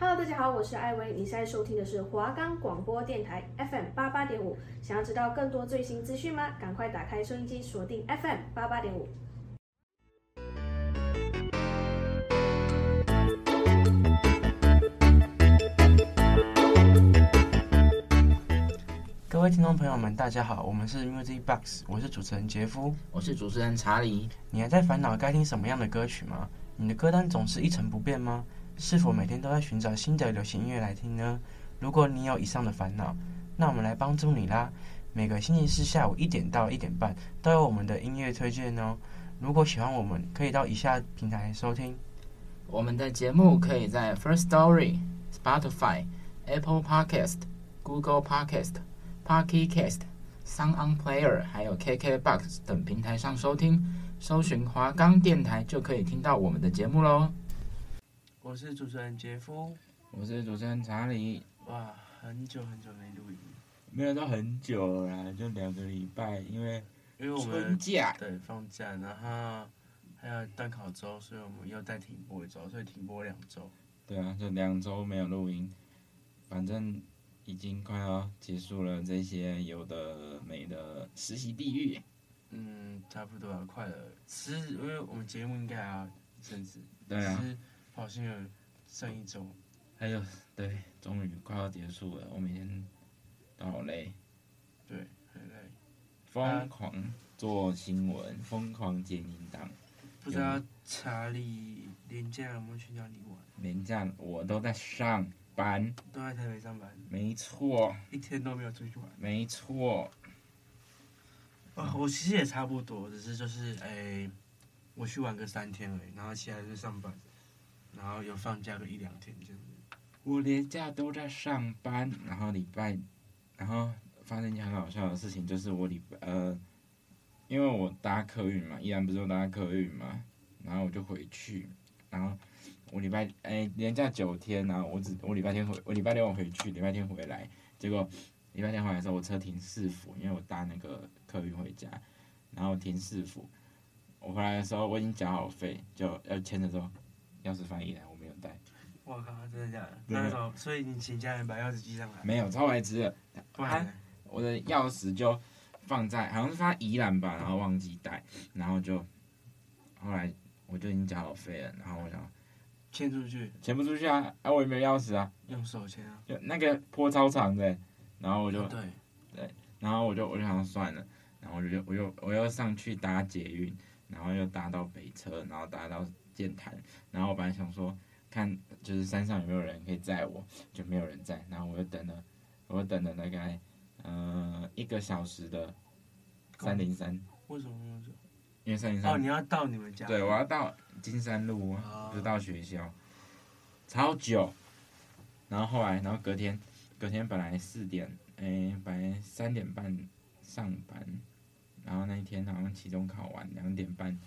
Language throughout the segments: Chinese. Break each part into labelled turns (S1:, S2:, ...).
S1: Hello，大家好，我是艾薇，你现在收听的是华冈广播电台 FM 八八点五。想要知道更多最新资讯吗？赶快打开收音机，锁定 FM 八八点五。
S2: 各位听众朋友们，大家好，我们是 Music Box，我是主持人杰夫，
S3: 我是主持人查理。
S2: 你还在烦恼该听什么样的歌曲吗？你的歌单总是一成不变吗？是否每天都在寻找新的流行音乐来听呢？如果你有以上的烦恼，那我们来帮助你啦！每个星期四下午一点到一点半都有我们的音乐推荐哦。如果喜欢我们，可以到以下平台收听。
S3: 我们的节目可以在 First Story、Spotify、Apple Podcast、Google Podcast。Pocket Cast、Sound On Player，还有 KKBox 等平台上收听，搜寻华冈电台就可以听到我们的节目喽。
S2: 我是主持人杰夫，
S3: 我是主持人查理。
S2: 哇，很久很久没录音，
S3: 没有到很久啦，就两个礼拜，因为
S2: 因为我们
S3: 春假
S2: 对放假，然后还有段考周，所以我们又再停播一周，所以停播两周。
S3: 对啊，就两周没有录音，反正。已经快要结束了，这些有的没的实习地狱。
S2: 嗯，差不多要快了。其实因为我们节目应该还要一阵子。
S3: 对啊。
S2: 是好像有剩一周。
S3: 还有，对，终于快要结束了。我每天都好累。
S2: 对，很累。
S3: 疯狂做新闻，疯狂剪音档。
S2: 不知道查理连假有没有去哪里玩？
S3: 连假我都在上。班
S2: 都在台北上班，
S3: 没错，
S2: 一天都没有出去玩，
S3: 没错。
S2: 啊，我其实也差不多，只是就是哎、欸，我去玩个三天而已，然后其他就上班，然后有放假个一两天这样子。
S3: 我连假都在上班，然后礼拜，然后发生一件很好笑的事情，就是我礼拜呃，因为我搭客运嘛，依然不是我搭客运嘛，然后我就回去，然后。我礼拜哎、连假九天，然后我只我礼拜天回，我礼拜六我回去，礼拜天回来，结果礼拜天回来的时候，我车停市府，因为我搭那个客运回家，然后停市府，我回来的时候我已经缴好费，就要签的时候，钥匙放一来，我没有带。
S2: 我靠，真的假的？那时候，所以你请家人把钥匙寄上来？
S3: 没有，超白痴的。不然，我的钥匙就放在，好像是放在宜兰吧，然后忘记带，然后就后来我就已经缴好费了，然后我想。
S2: 签出去，
S3: 签不出去啊！啊，我也没有钥匙啊。
S2: 用手签啊。
S3: 就那个坡超长的，然后我就、
S2: 哦、对
S3: 对，然后我就我就想算了，然后我就我又我又上去搭捷运，然后又搭到北车，然后搭到剑潭，然后我本来想说看就是山上有没有人可以载我，就没有人载，然后我就等了，我又等了大概嗯、呃、一个小时的三零三。
S2: 为什么那么久？
S3: 因为三零三。
S2: 哦，你要到你们家。
S3: 对，我要到。金山路，不是到学校，超久。然后后来，然后隔天，隔天本来四点，哎、欸，本来三点半上班，然后那一天好像期中考完，两点半，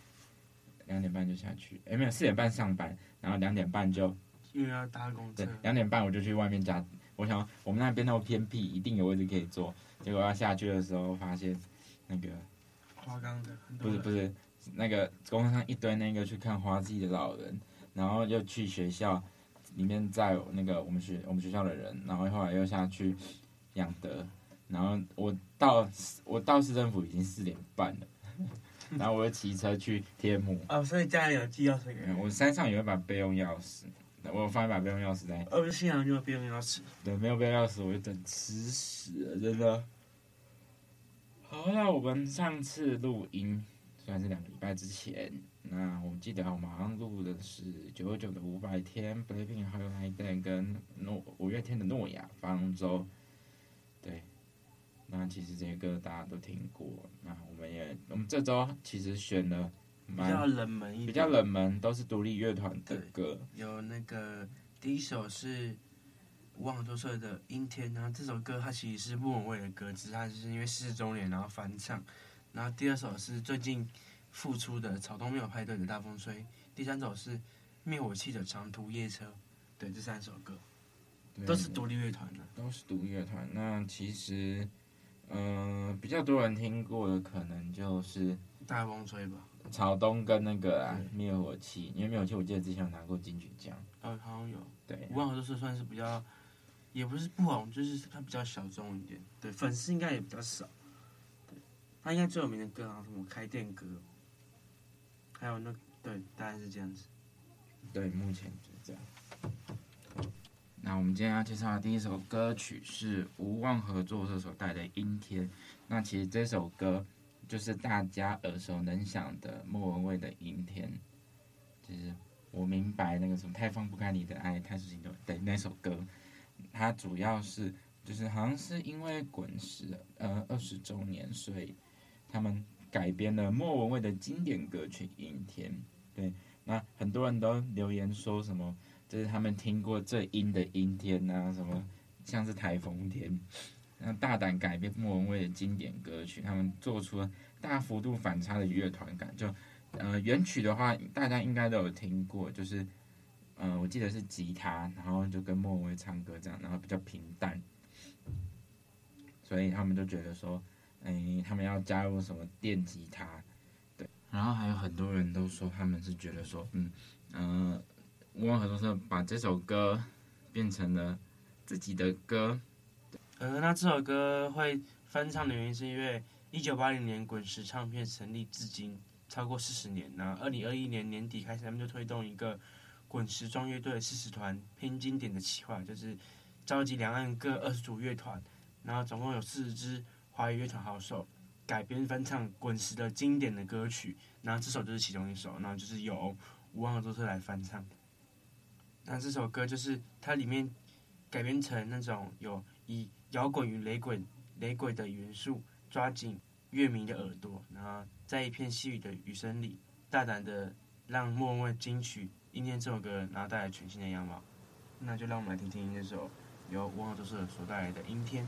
S3: 两点半就下去，哎、欸，没有，四点半上班，然后两点半就，
S2: 因为要搭公车，
S3: 对，两点半我就去外面加，我想我们那边那么偏僻，一定有位置可以坐，结果要下去的时候发现，那个，
S2: 花岗的，
S3: 不是不是。那个公车上一堆那个去看花季的老人，然后又去学校里面载那个我们学我们学校的人，然后后来又下去养德，然后我到我到市政府已经四点半了，然后我又骑车去天母。
S2: 哦，所以家里有寄钥匙给你？
S3: 我山上有一把备用钥匙，我有放一把备用钥匙在。
S2: 哦，不是，幸好有备用钥匙。
S3: 对，没有备用钥匙我就等吃屎了，真的。好，那我们上次录音。算是两个礼拜之前，那我记得我们好像录的是九九的五百天，BLACKPINK 还有 Holiday 跟诺五月天的诺亚方舟，对，那其实这些歌大家都听过，那我们也我们这周其实选了
S2: 比较冷门一点，
S3: 比较冷门都是独立乐团的歌，
S2: 有那个第一首是无望多帅的阴天，然后这首歌它其实是莫文蔚的歌，只是它就是因为四周年然后翻唱。然后第二首是最近复出的草东没有派对的大风吹，第三首是灭火器的长途夜车，对，这三首歌都是独立乐团的，
S3: 都是独立乐团。那其实，嗯、呃，比较多人听过的可能就是
S2: 大风吹吧。
S3: 草东跟那个啊灭火器，因为灭火器我记得之前有拿过金曲奖。
S2: 哦，好像有。
S3: 对。
S2: 无望合作社算是比较，也不是不红，就是它比较小众一点。对，粉丝应该也比较少。对。他应该最有名的歌啊，什么开店歌，还有那对，大概是这样子。
S3: 对，目前就这样。那我们今天要介绍的第一首歌曲是无望合作社所带的《阴天》。那其实这首歌。就是大家耳熟能详的莫文蔚的《阴天》，就是我明白那个什么太放不开你的爱，太熟悉的对那首歌，它主要是就是好像是因为滚石呃二十周年，所以他们改编了莫文蔚的经典歌曲《阴天》。对，那很多人都留言说什么，就是他们听过最阴的阴天啊，什么像是台风天。那大胆改编莫文蔚的经典歌曲，他们做出了大幅度反差的乐团感。就，呃，原曲的话，大家应该都有听过，就是，呃，我记得是吉他，然后就跟莫文蔚唱歌这样，然后比较平淡。所以他们就觉得说，哎、他们要加入什么电吉他，对。然后还有很多人都说，他们是觉得说，嗯，呃，无望合作社把这首歌变成了自己的歌。
S2: 呃，那这首歌会翻唱的原因是因为一九八零年滚石唱片成立至今超过四十年，那二零二一年年底开始，他们就推动一个滚石壮乐队四十团拼经典的企划，就是召集两岸各二十组乐团，然后总共有四十支华语乐团好手改编翻唱滚石的经典的歌曲，然后这首就是其中一首，然后就是由无望合作社来翻唱。那这首歌就是它里面改编成那种有以摇滚与雷鬼、雷鬼的元素抓紧乐迷的耳朵，然后在一片细雨的雨声里，大胆的让莫文蔚金曲《阴天》这首歌，然后带来全新的样貌。那就让我们来听听这首由无望合作社所带来的《阴天》。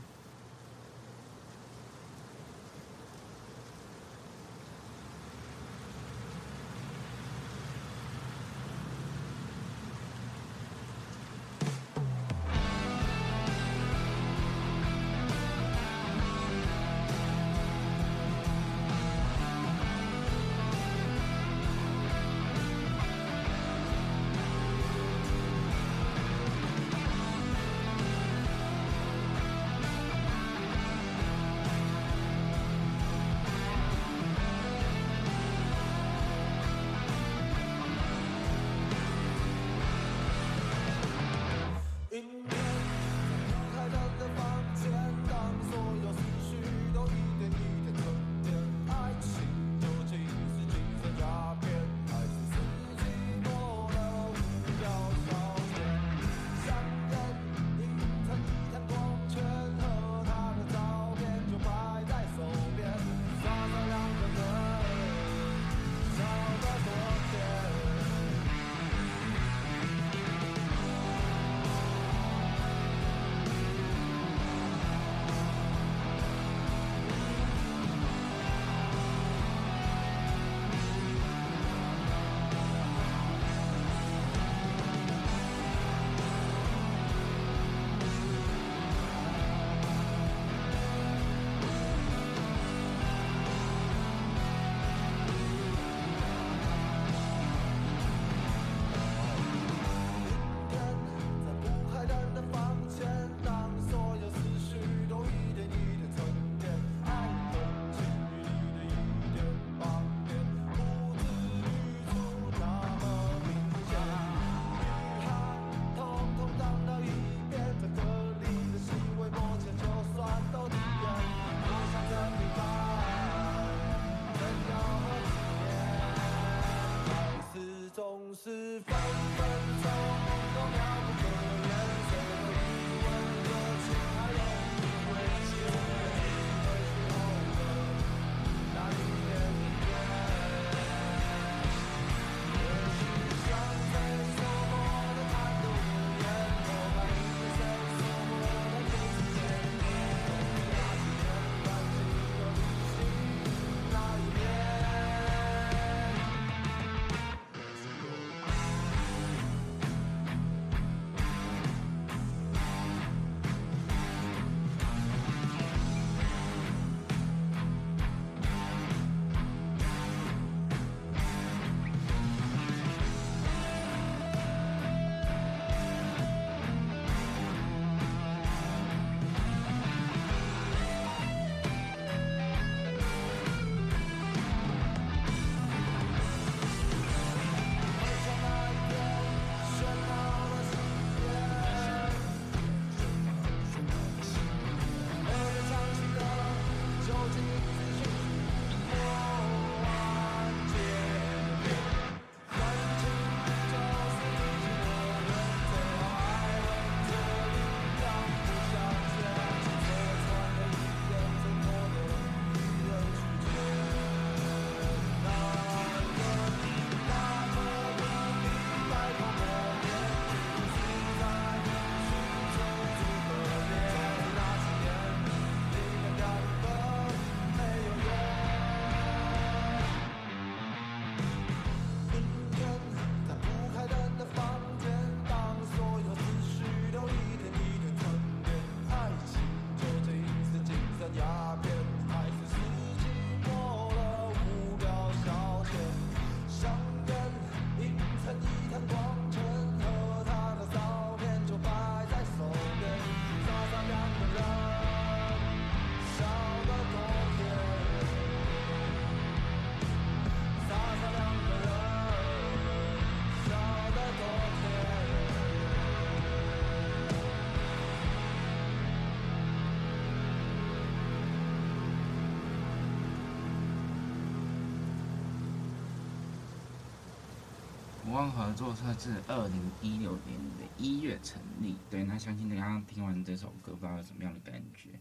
S3: 望合作社自二零一六年的一月成立。对，那相信你刚刚听完这首歌，不知道有什么样的感觉？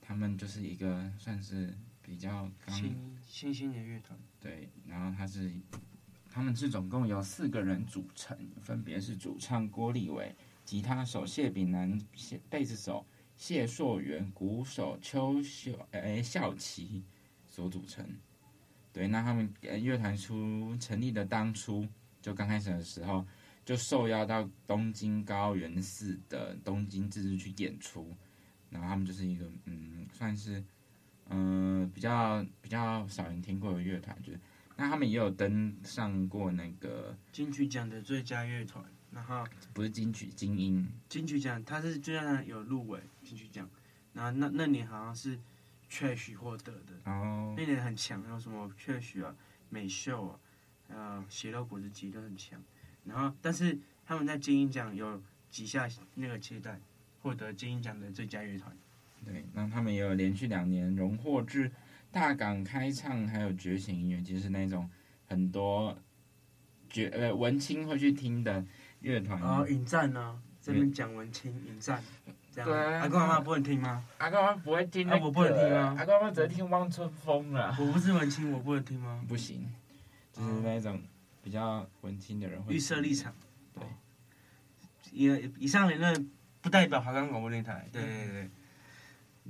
S3: 他们就是一个算是比较刚
S2: 新新兴的乐团。
S3: 对，然后他是，他们是总共有四个人组成，分别是主唱郭立伟、吉他手谢炳南、谢贝斯手谢硕元、鼓手邱秀哎孝奇所组成。对，那他们乐团出成立的当初，就刚开始的时候，就受邀到东京高原寺的东京自治区演出，然后他们就是一个嗯，算是嗯、呃、比较比较少人听过的乐团，就是那他们也有登上过那个
S2: 金曲奖的最佳乐团，然后
S3: 不是金曲精英，
S2: 金曲奖他是就让他有入围金曲奖，然后那那年好像是。Trash 获得的，
S3: 哦，
S2: 那年很强，有什么 Trash 啊、美秀啊，呃，血肉果汁机都很强。然后，但是他们在金鹰奖有几下那个期待，获得金鹰奖的最佳乐团。
S3: 对，那他们也有连续两年荣获至大港开唱，还有觉醒音乐，就是那种很多觉呃文青会去听的乐团。
S2: 哦，引战呢，这边讲文青引战。
S3: 对啊，
S2: 阿公阿妈不能听吗？
S3: 阿公阿妈不会听、那个，
S2: 啊，我不能听啊？
S3: 阿公阿妈只会听汪春风了。
S2: 我不是文青，我不能听吗？
S3: 不行，就是那一种比较文青的人会。
S2: 预设立场，
S3: 对。
S2: 以以上言论不代表华冈广播电台。对对对，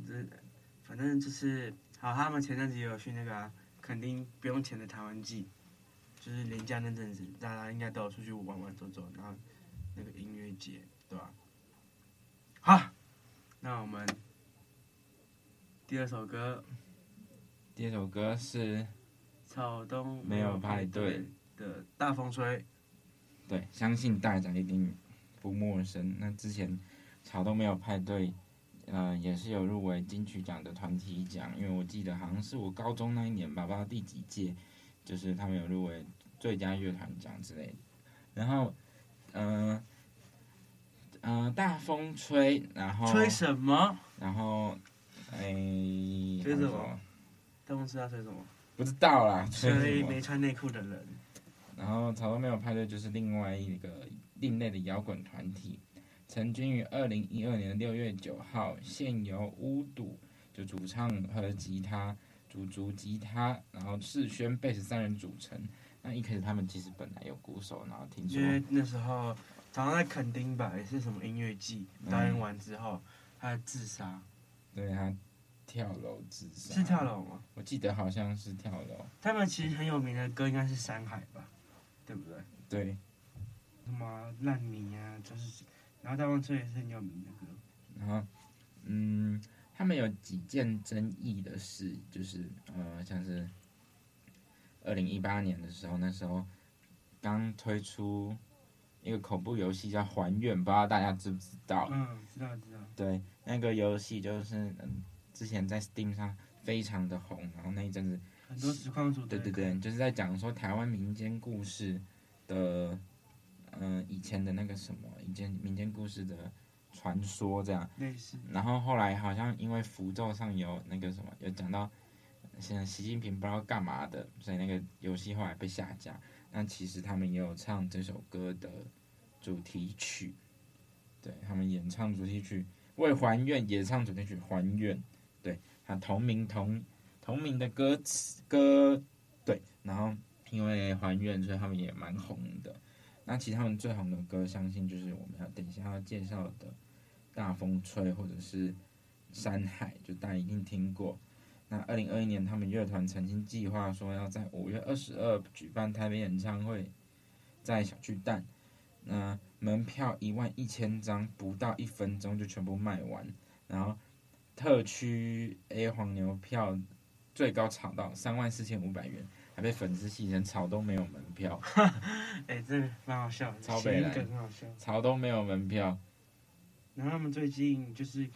S2: 这反正就是好。他们前阵子也有去那个、啊、垦丁不用钱的台湾季，就是廉价那阵子，大家应该都有出去玩玩走走，然后那个音乐节，对吧？好，那我们第二首歌，
S3: 第二首歌是
S2: 草东
S3: 没有派对
S2: 的大风吹。
S3: 对，相信大家一定不陌生。那之前草东没有派对，呃，也是有入围金曲奖的团体奖，因为我记得好像是我高中那一年吧，不知道第几届，就是他们有入围最佳乐团奖之类的。然后，嗯、呃。大风吹，然后
S2: 吹什么？
S3: 然后，哎，
S2: 吹什么？大风吹啊，吹什么？
S3: 不知道啦。
S2: 所以没穿内裤的人。
S3: 然后草东没有派对，就是另外一个另类的摇滚团体，成军于二零一二年六月九号，现由巫堵就主唱和吉他、主竹吉他，然后世轩贝斯三人组成。那一开始他们其实本来有鼓手，然后听说
S2: 因为那时候。早上在垦丁吧，也是什么音乐季，表演完之后，他自杀。
S3: 对，他跳楼自杀。
S2: 是跳楼吗？
S3: 我记得好像是跳楼。
S2: 他们其实很有名的歌应该是《山海》吧，对不对？
S3: 对。
S2: 什么烂泥啊，就是，然后大风车也是很有名的歌。
S3: 然后，嗯，他们有几件争议的事，就是呃，像是二零一八年的时候，那时候刚推出。一个恐怖游戏叫《还愿》，不知道大家知不知道？
S2: 嗯，知道知道。
S3: 对，那个游戏就是嗯，之前在 Steam 上非常的红，然后那一阵子
S2: 很多实况主。
S3: 对对对，就是在讲说台湾民间故事的，嗯、呃，以前的那个什么，以前民间故事的传说这样。
S2: 类似。
S3: 然后后来好像因为符咒上有那个什么，有讲到现在习近平不知道干嘛的，所以那个游戏后来被下架。那其实他们也有唱这首歌的主题曲，对，他们演唱主题曲为还愿演唱主题曲还愿，对，他同名同同名的歌词歌，对，然后因为还愿，所以他们也蛮红的。那其实他们最红的歌，相信就是我们要等一下要介绍的《大风吹》或者是《山海》，就大家一定听过。那二零二一年，他们乐团曾经计划说要在五月二十二举办台北演唱会，在小巨蛋，那门票一万一千张，不到一分钟就全部卖完。然后特区 A 黄牛票最高炒到三万四千五百元，还被粉丝戏称草东没有门票。
S2: 哎、欸，这个蛮好笑，
S3: 超北来，
S2: 很好笑。
S3: 草东没有门票。
S2: 然后他们最近就是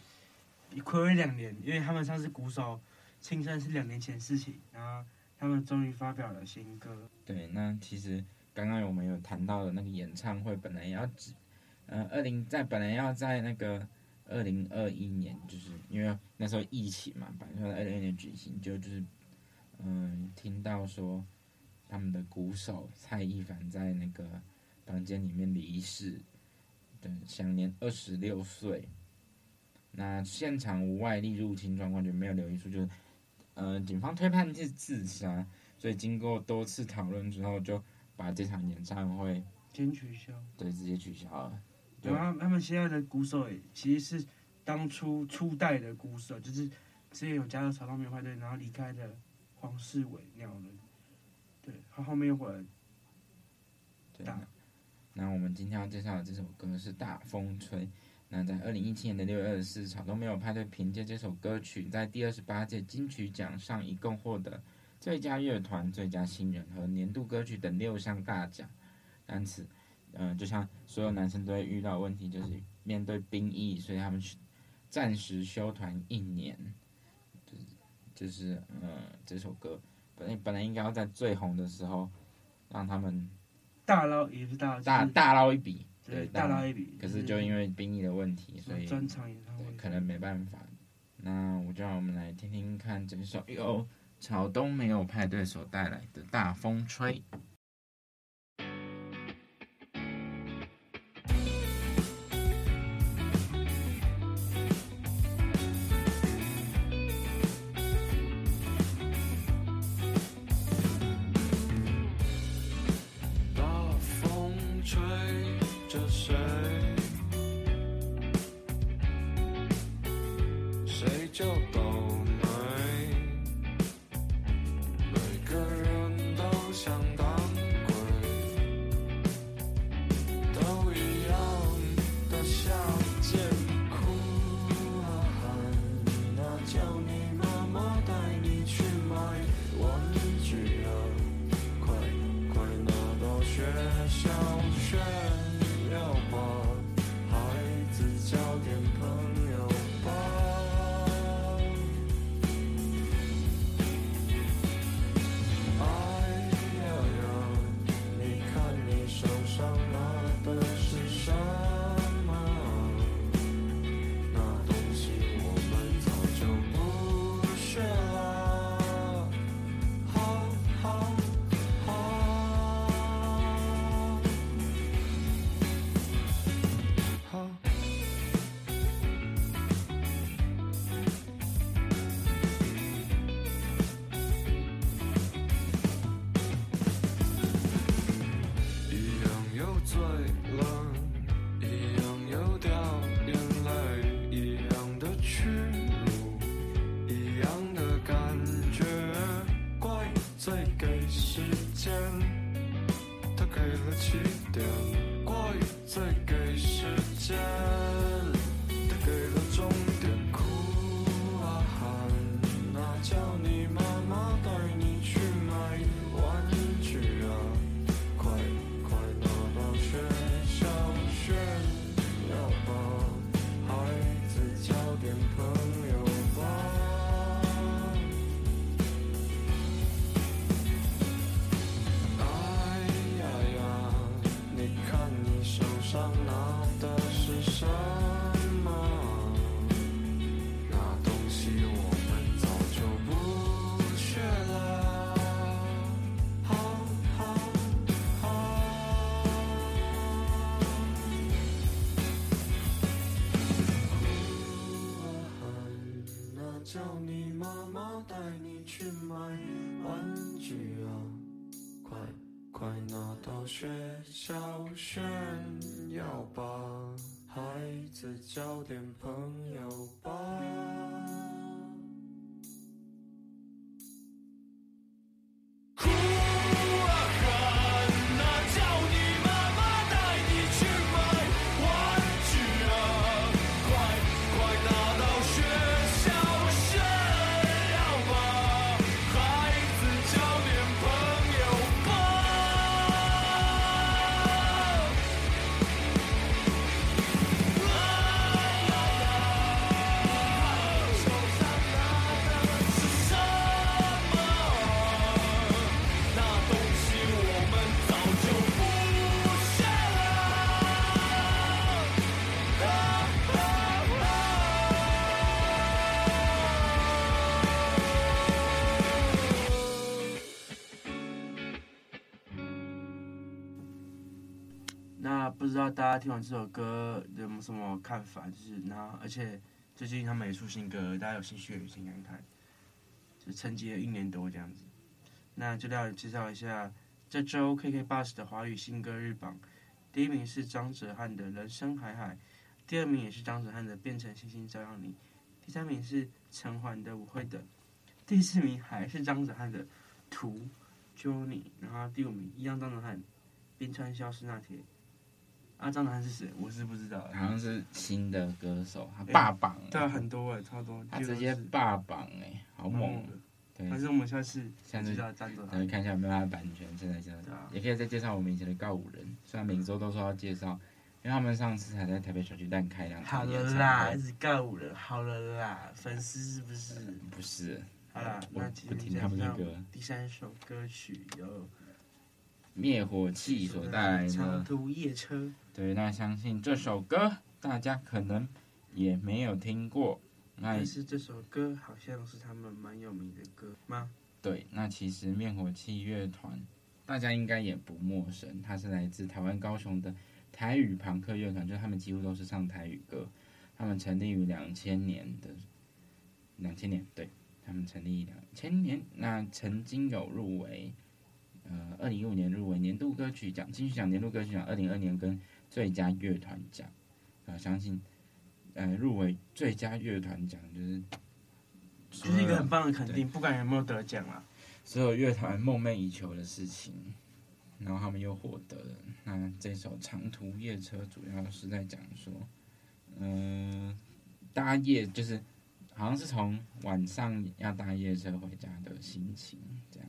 S2: 暌违两年，因为他们上次鼓手。青山是两年前的事情，然后他们终于发表了新歌。
S3: 对，那其实刚刚我们有谈到的那个演唱会，本来要，呃，二零在本来要在那个二零二一年，就是因为那时候疫情嘛，本来说在二零二一年举行，就就是，嗯、呃，听到说他们的鼓手蔡一凡在那个
S4: 房间里面离世，对，享年二十六岁。那现场无外力入侵状况，就没有留意出，就是，呃，警方推判是自杀，所以经过多次讨论之后，就把这场演唱会
S2: 先取消，
S4: 对，直接取消了。
S2: 对啊，他们现在的鼓手也其实是当初初代的鼓手，就是之前有加入草东没有派对，然后离开的黄世伟那样的，对，他后面又回来。
S4: 对，那我们今天要介绍的这首歌是《大风吹》。那在二零一七年的六月二十四，草东没有派对凭借这首歌曲，在第二十八届金曲奖上一共获得最佳乐团、最佳新人和年度歌曲等六项大奖。但此，嗯、呃，就像所有男生都会遇到问题，就是面对兵役，所以他们暂时休团一年。就是，就是，呃，这首歌本来本来应该要在最红的时候让他们
S2: 大捞，也是大
S4: 大大捞一笔。对，
S2: 大捞一笔，
S4: 可是就因为兵役的问题，所以
S2: 专场演唱会
S4: 可能没办法。那我就让我们来听听看这首由草东没有派对所带来的大风吹。
S5: 小炫耀吧，孩子交点朋友吧。
S2: 听完这首歌有没什么看法？就是然后而且最近他们也出新歌，大家有兴趣也先看看。就沉寂了一年多这样子，那就来介绍一下这周 KK Bus 的华语新歌日榜。第一名是张哲瀚的《人生海海》，第二名也是张哲瀚的《变成星星照亮你》，第三名是陈环的《我会等》，第四名还是张哲瀚的《图 Johnny》，然后第五名一样张哲瀚《冰川消失那天》。啊，张楠是谁？我是不知道。
S3: 好像是新的歌手，他霸榜。
S2: 对啊，很多哎，超多。
S3: 他直接霸榜哎，好猛的。对。
S2: 还是我们下次下次
S3: 再看一下有没有他的版权，现在这样。也可以再介绍我们以前的告五人，虽然每周都说要介绍，因为他们上次还在台北小巨蛋开两场演唱会。
S2: 好了啦，一直告五人，好了啦，粉丝是不是？
S3: 不是。
S2: 好啦，那
S3: 不听他们的歌。
S2: 第三首歌曲有。
S3: 灭火器所带来的
S2: 长途夜车，
S3: 对，那相信这首歌大家可能也没有听过。那
S2: 但是这首歌好像是他们蛮有名的歌吗？
S3: 对，那其实灭火器乐团大家应该也不陌生，它是来自台湾高雄的台语朋克乐团，就他们几乎都是唱台语歌。他们成立于两千年的两千年，对，他们成立两千年，那曾经有入围。呃，二零一五年入围年度歌曲奖，金曲奖年度歌曲奖，二零二年跟最佳乐团奖，啊，相信，呃，入围最佳乐团奖就是，
S2: 就是一个很棒的肯定，不管有没有得奖啊，
S3: 所有乐团梦寐以求的事情，然后他们又获得了。那这首长途夜车主要是在讲说，嗯、呃，搭夜就是，好像是从晚上要搭夜车回家的心情，这样，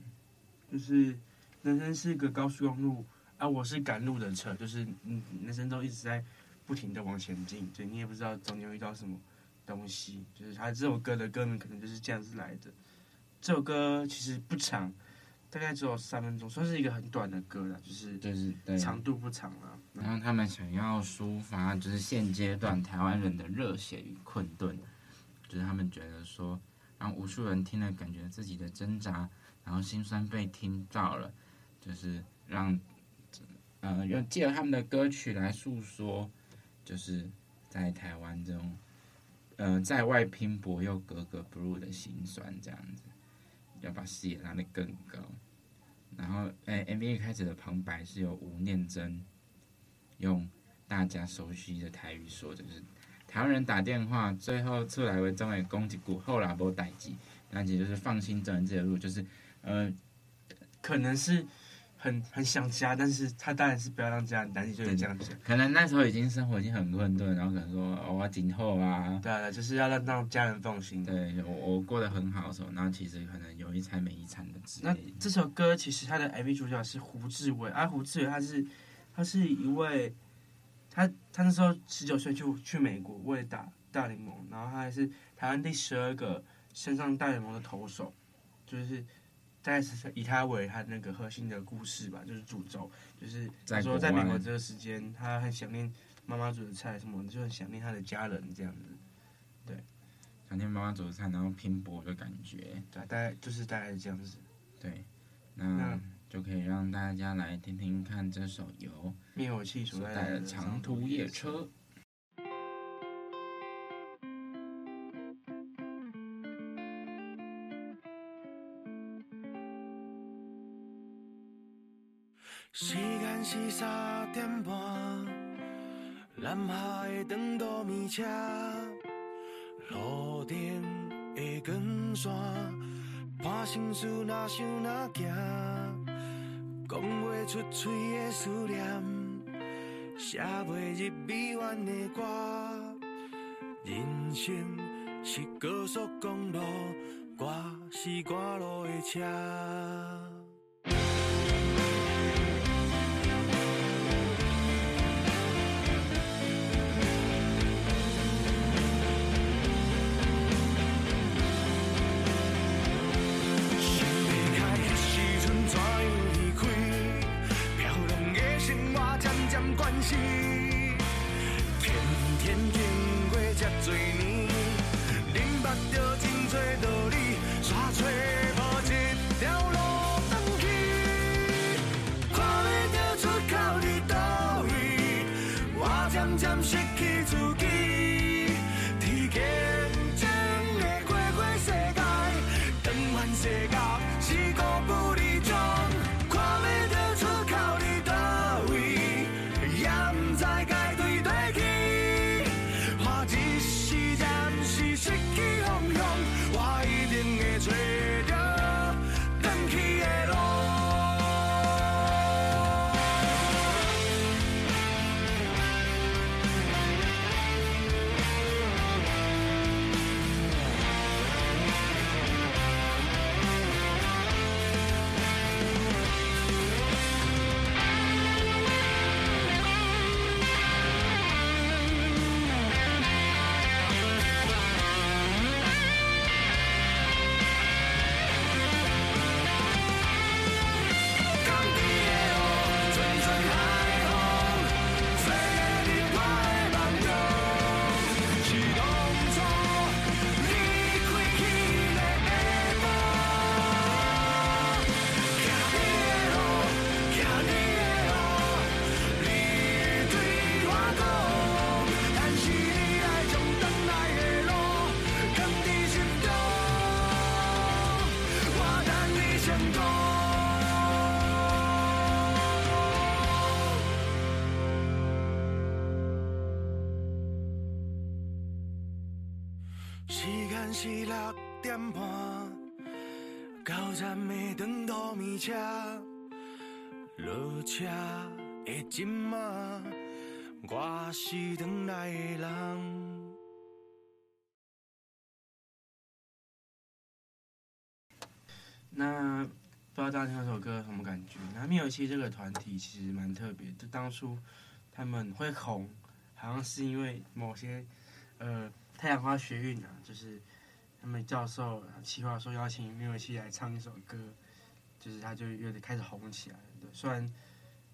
S2: 就是。人生是一个高速公路啊，我是赶路的车，就是嗯，人生都一直在不停的往前进，对，你也不知道中间遇到什么东西，就是他这首歌的歌名可能就是这样子来的。这首歌其实不长，大概只有三分钟，算是一个很短的歌了，就是
S3: 就是
S2: 长度不长啊。
S3: 然后他们想要抒发，就是现阶段台湾人的热血与困顿，就是他们觉得说，让无数人听了感觉自己的挣扎，然后心酸被听到了。就是让，呃，用借由他们的歌曲来诉说，就是在台湾这种，呃，在外拼搏又格格不入的辛酸这样子，要把视野拉得更高。然后，哎，MV 一开始的旁白是由吴念真用大家熟悉的台语说，就是台湾人打电话，最后出来为中伟攻击股后来波代志，那其实就是放心走这条路，就是，呃，
S2: 可能是。很很想家，但是他当然是不要让家人担心，就是这样子。
S3: 可能那时候已经生活已经很困顿，然后可能说哦，我今后啊，
S2: 对啊，就是要让让家人放心。
S3: 对，我我过得很好的时候，然后其实可能有一餐没一餐的。
S2: 那这首歌其实它的 MV 主角是胡志伟，啊，胡志伟他是他是一位，他他那时候十九岁就去美国为了打大联盟，然后他还是台湾第十二个升上大联盟的投手，就是。大概是以他为他那个核心的故事吧，就是主轴，就是他说在美国这个时间，他很想念妈妈煮的菜什么，就很想念他的家人这样子。对，
S3: 想念妈妈煮的菜，然后拼搏的感觉。
S2: 对，大概就是大概是这样子。
S3: 对，那就可以让大家来听听看这首由
S2: 灭火器所带来的长途夜车。
S5: 时间是三点半，南下的长途列车，路灯的光线，伴心事哪想哪行，讲不出嘴的思念，写不入鼻弯的歌，人生是高速公路，我是赶路的车。是天天经过这多年。是六点半，到站的长途面车，落车的今仔，我是等来的人。
S2: 那不知道大家听这首歌什么感觉？那灭火器这个团体其实蛮特别，就当初他们会红，好像是因为某些呃。太阳花学运啊，就是他们教授企划说邀请灭火器来唱一首歌，就是他就有点开始红起来了。对，虽然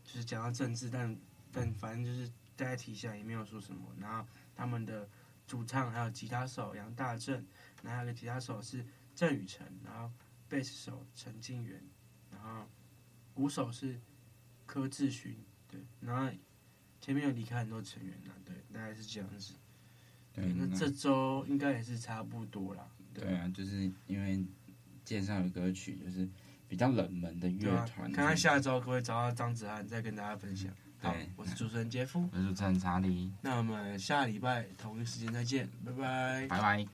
S2: 就是讲到政治，但但反正就是大家提起来也没有说什么。然后他们的主唱还有吉他手杨大正，然后还有个吉他手是郑宇成，然后贝斯手陈静元，然后鼓手是柯志勋，对，然后前面有离开很多成员呢，对，大概是这样子。对，那这周应该也是差不多啦。
S3: 对，啊，就是因为介绍的歌曲就是比较冷门的乐团。
S2: 看看下周各位找到张子涵再跟大家分享。好，我是主持人杰夫，
S3: 我是主持人查理。
S2: 那我们下礼拜同一时间再见，拜拜，
S3: 拜拜。